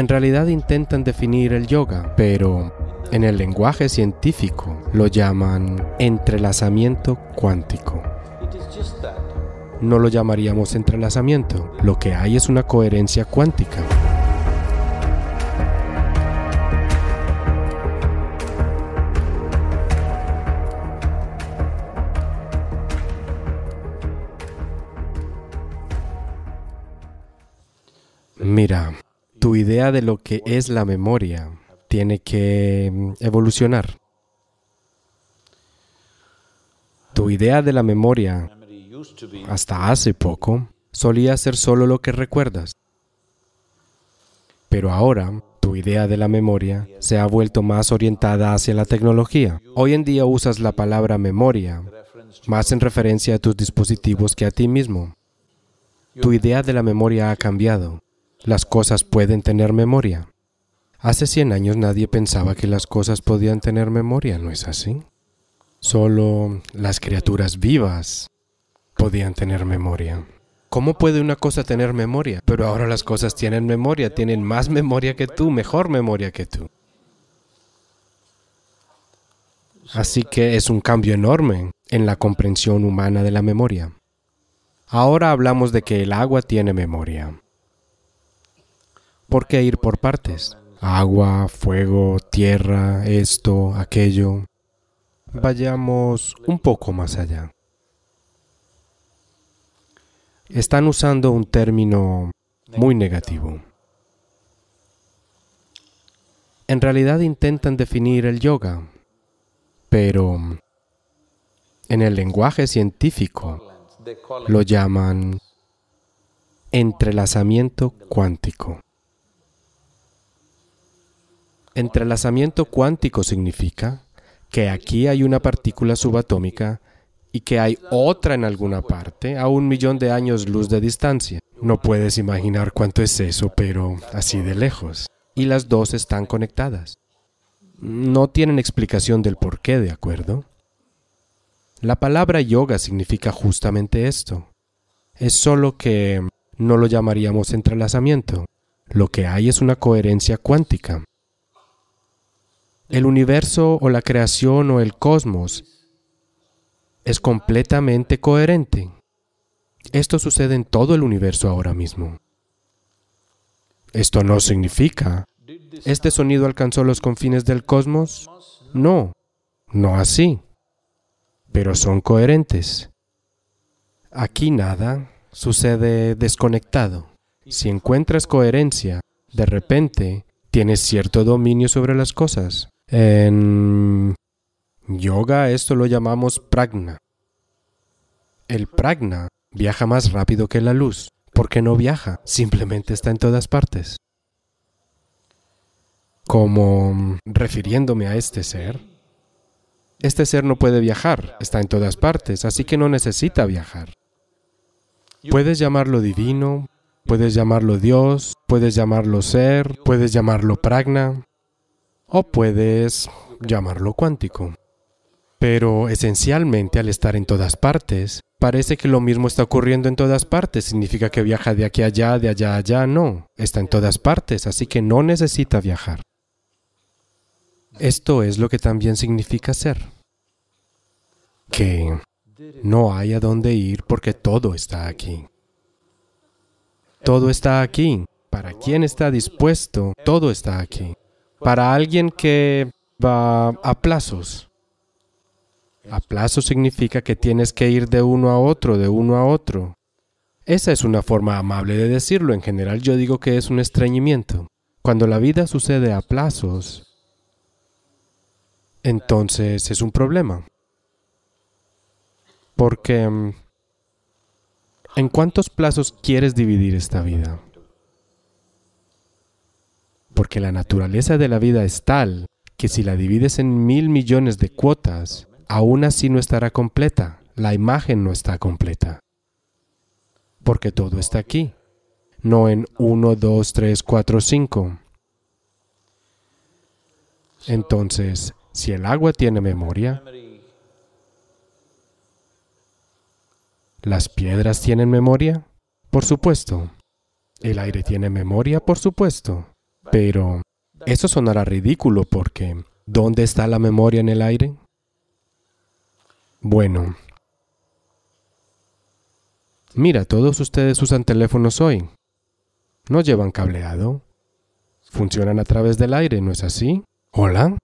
En realidad intentan definir el yoga, pero en el lenguaje científico lo llaman entrelazamiento cuántico. No lo llamaríamos entrelazamiento, lo que hay es una coherencia cuántica. Mira, tu idea de lo que es la memoria tiene que mm, evolucionar. Tu idea de la memoria hasta hace poco solía ser solo lo que recuerdas. Pero ahora tu idea de la memoria se ha vuelto más orientada hacia la tecnología. Hoy en día usas la palabra memoria más en referencia a tus dispositivos que a ti mismo. Tu idea de la memoria ha cambiado. Las cosas pueden tener memoria. Hace 100 años nadie pensaba que las cosas podían tener memoria, ¿no es así? Solo las criaturas vivas podían tener memoria. ¿Cómo puede una cosa tener memoria? Pero ahora las cosas tienen memoria, tienen más memoria que tú, mejor memoria que tú. Así que es un cambio enorme en la comprensión humana de la memoria. Ahora hablamos de que el agua tiene memoria. ¿Por qué ir por partes? Agua, fuego, tierra, esto, aquello. Vayamos un poco más allá. Están usando un término muy negativo. En realidad intentan definir el yoga, pero en el lenguaje científico lo llaman entrelazamiento cuántico. Entrelazamiento cuántico significa que aquí hay una partícula subatómica y que hay otra en alguna parte a un millón de años luz de distancia. No puedes imaginar cuánto es eso, pero así de lejos. Y las dos están conectadas. No tienen explicación del por qué, ¿de acuerdo? La palabra yoga significa justamente esto. Es solo que no lo llamaríamos entrelazamiento. Lo que hay es una coherencia cuántica. El universo o la creación o el cosmos es completamente coherente. Esto sucede en todo el universo ahora mismo. Esto no significa, ¿este sonido alcanzó los confines del cosmos? No, no así, pero son coherentes. Aquí nada sucede desconectado. Si encuentras coherencia, de repente tienes cierto dominio sobre las cosas. En yoga esto lo llamamos pragna. El pragna viaja más rápido que la luz. porque no viaja? Simplemente está en todas partes. Como refiriéndome a este ser, este ser no puede viajar, está en todas partes, así que no necesita viajar. Puedes llamarlo divino, puedes llamarlo Dios, puedes llamarlo ser, puedes llamarlo pragna, o puedes llamarlo cuántico. Pero esencialmente al estar en todas partes, parece que lo mismo está ocurriendo en todas partes. Significa que viaja de aquí a allá, de allá a allá. No, está en todas partes, así que no necesita viajar. Esto es lo que también significa ser. Que no hay a dónde ir porque todo está aquí. Todo está aquí. Para quien está dispuesto, todo está aquí para alguien que va a plazos. A plazos significa que tienes que ir de uno a otro, de uno a otro. Esa es una forma amable de decirlo. En general yo digo que es un estreñimiento. Cuando la vida sucede a plazos, entonces es un problema. Porque mm, ¿en cuántos plazos quieres dividir esta vida? Porque la naturaleza de la vida es tal que si la divides en mil millones de cuotas, aún así no estará completa, la imagen no está completa, porque todo está aquí, no en 1, 2, 3, 4, 5. Entonces, si el agua tiene memoria, ¿las piedras tienen memoria? Por supuesto. ¿El aire tiene memoria? Por supuesto. Pero eso sonará ridículo porque ¿dónde está la memoria en el aire? Bueno, mira, todos ustedes usan teléfonos hoy. No llevan cableado. Funcionan a través del aire, ¿no es así? Hola.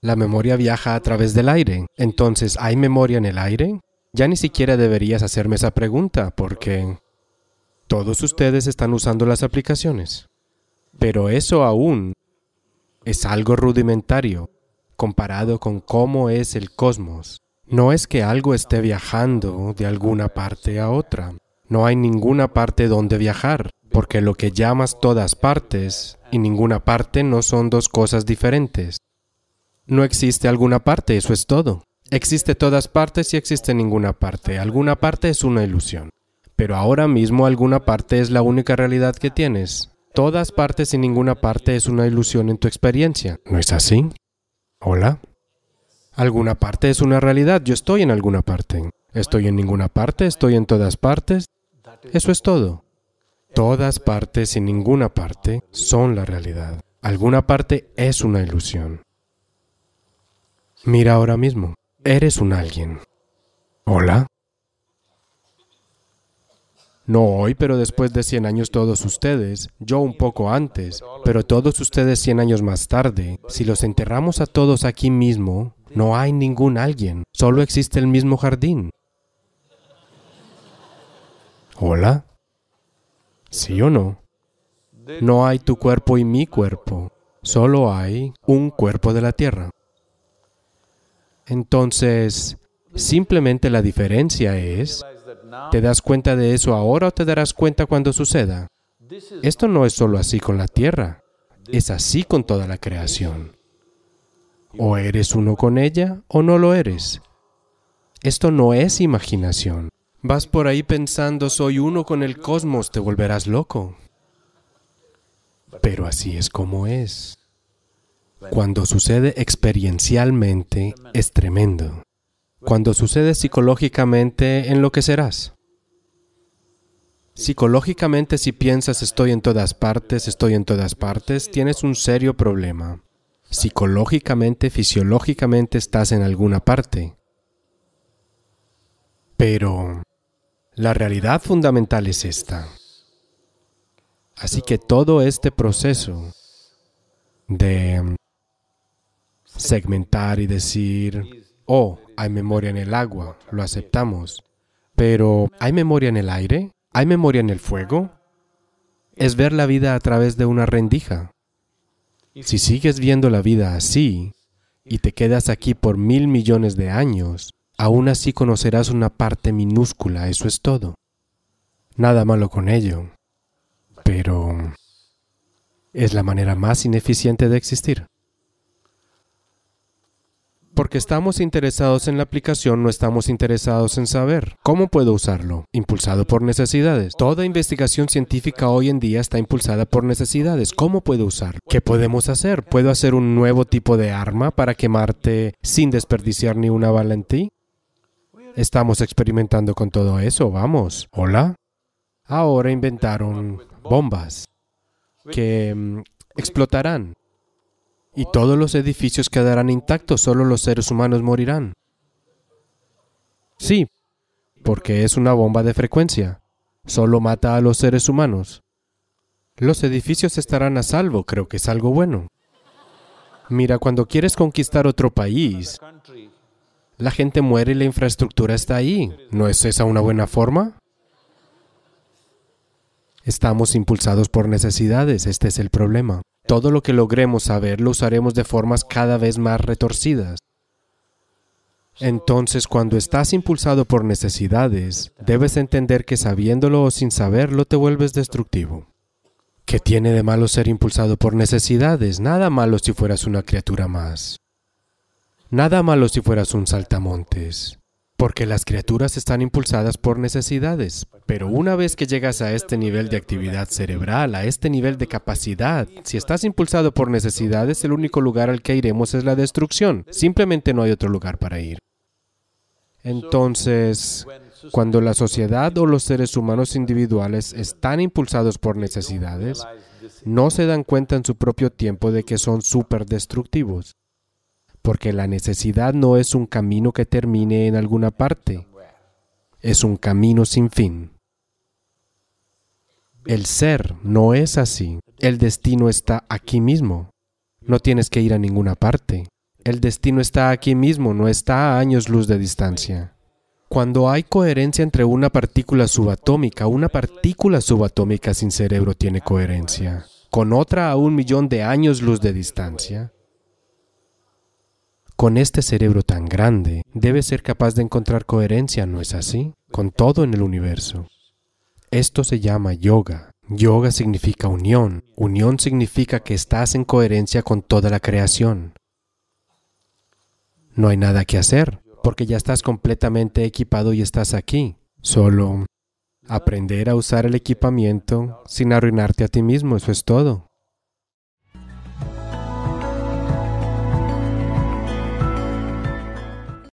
La memoria viaja a través del aire. Entonces, ¿hay memoria en el aire? Ya ni siquiera deberías hacerme esa pregunta porque todos ustedes están usando las aplicaciones. Pero eso aún es algo rudimentario comparado con cómo es el cosmos. No es que algo esté viajando de alguna parte a otra. No hay ninguna parte donde viajar, porque lo que llamas todas partes y ninguna parte no son dos cosas diferentes. No existe alguna parte, eso es todo. Existe todas partes y existe ninguna parte. Alguna parte es una ilusión. Pero ahora mismo alguna parte es la única realidad que tienes. Todas partes y ninguna parte es una ilusión en tu experiencia. ¿No es así? Hola. Alguna parte es una realidad. Yo estoy en alguna parte. Estoy en ninguna parte, estoy en todas partes. Eso es todo. Todas partes y ninguna parte son la realidad. Alguna parte es una ilusión. Mira ahora mismo, eres un alguien. Hola. No hoy, pero después de 100 años todos ustedes, yo un poco antes, pero todos ustedes 100 años más tarde, si los enterramos a todos aquí mismo, no hay ningún alguien, solo existe el mismo jardín. Hola. ¿Sí o no? No hay tu cuerpo y mi cuerpo, solo hay un cuerpo de la tierra. Entonces, simplemente la diferencia es, ¿te das cuenta de eso ahora o te darás cuenta cuando suceda? Esto no es solo así con la tierra, es así con toda la creación. O eres uno con ella o no lo eres. Esto no es imaginación. Vas por ahí pensando soy uno con el cosmos, te volverás loco. Pero así es como es. Cuando sucede experiencialmente es tremendo. Cuando sucede psicológicamente enloquecerás. Psicológicamente si piensas estoy en todas partes, estoy en todas partes, tienes un serio problema. Psicológicamente, fisiológicamente estás en alguna parte. Pero la realidad fundamental es esta. Así que todo este proceso de segmentar y decir, oh, hay memoria en el agua, lo aceptamos. Pero, ¿hay memoria en el aire? ¿Hay memoria en el fuego? Es ver la vida a través de una rendija. Si sigues viendo la vida así y te quedas aquí por mil millones de años, aún así conocerás una parte minúscula, eso es todo. Nada malo con ello, pero es la manera más ineficiente de existir. Porque estamos interesados en la aplicación, no estamos interesados en saber. ¿Cómo puedo usarlo? Impulsado por necesidades. Toda investigación científica hoy en día está impulsada por necesidades. ¿Cómo puedo usarlo? ¿Qué podemos hacer? ¿Puedo hacer un nuevo tipo de arma para quemarte sin desperdiciar ni una bala en ti? Estamos experimentando con todo eso, vamos. ¿Hola? Ahora inventaron bombas que mm, explotarán y todos los edificios quedarán intactos, solo los seres humanos morirán. Sí, porque es una bomba de frecuencia. Solo mata a los seres humanos. Los edificios estarán a salvo, creo que es algo bueno. Mira, cuando quieres conquistar otro país, la gente muere y la infraestructura está ahí. ¿No es esa una buena forma? Estamos impulsados por necesidades, este es el problema. Todo lo que logremos saber lo usaremos de formas cada vez más retorcidas. Entonces, cuando estás impulsado por necesidades, debes entender que sabiéndolo o sin saberlo te vuelves destructivo. ¿Qué tiene de malo ser impulsado por necesidades? Nada malo si fueras una criatura más. Nada malo si fueras un saltamontes. Porque las criaturas están impulsadas por necesidades, pero una vez que llegas a este nivel de actividad cerebral, a este nivel de capacidad, si estás impulsado por necesidades, el único lugar al que iremos es la destrucción. Simplemente no hay otro lugar para ir. Entonces, cuando la sociedad o los seres humanos individuales están impulsados por necesidades, no se dan cuenta en su propio tiempo de que son súper destructivos. Porque la necesidad no es un camino que termine en alguna parte, es un camino sin fin. El ser no es así. El destino está aquí mismo. No tienes que ir a ninguna parte. El destino está aquí mismo, no está a años luz de distancia. Cuando hay coherencia entre una partícula subatómica, una partícula subatómica sin cerebro tiene coherencia, con otra a un millón de años luz de distancia, con este cerebro tan grande, debe ser capaz de encontrar coherencia, ¿no es así? Con todo en el universo. Esto se llama yoga. Yoga significa unión. Unión significa que estás en coherencia con toda la creación. No hay nada que hacer, porque ya estás completamente equipado y estás aquí. Solo aprender a usar el equipamiento sin arruinarte a ti mismo, eso es todo.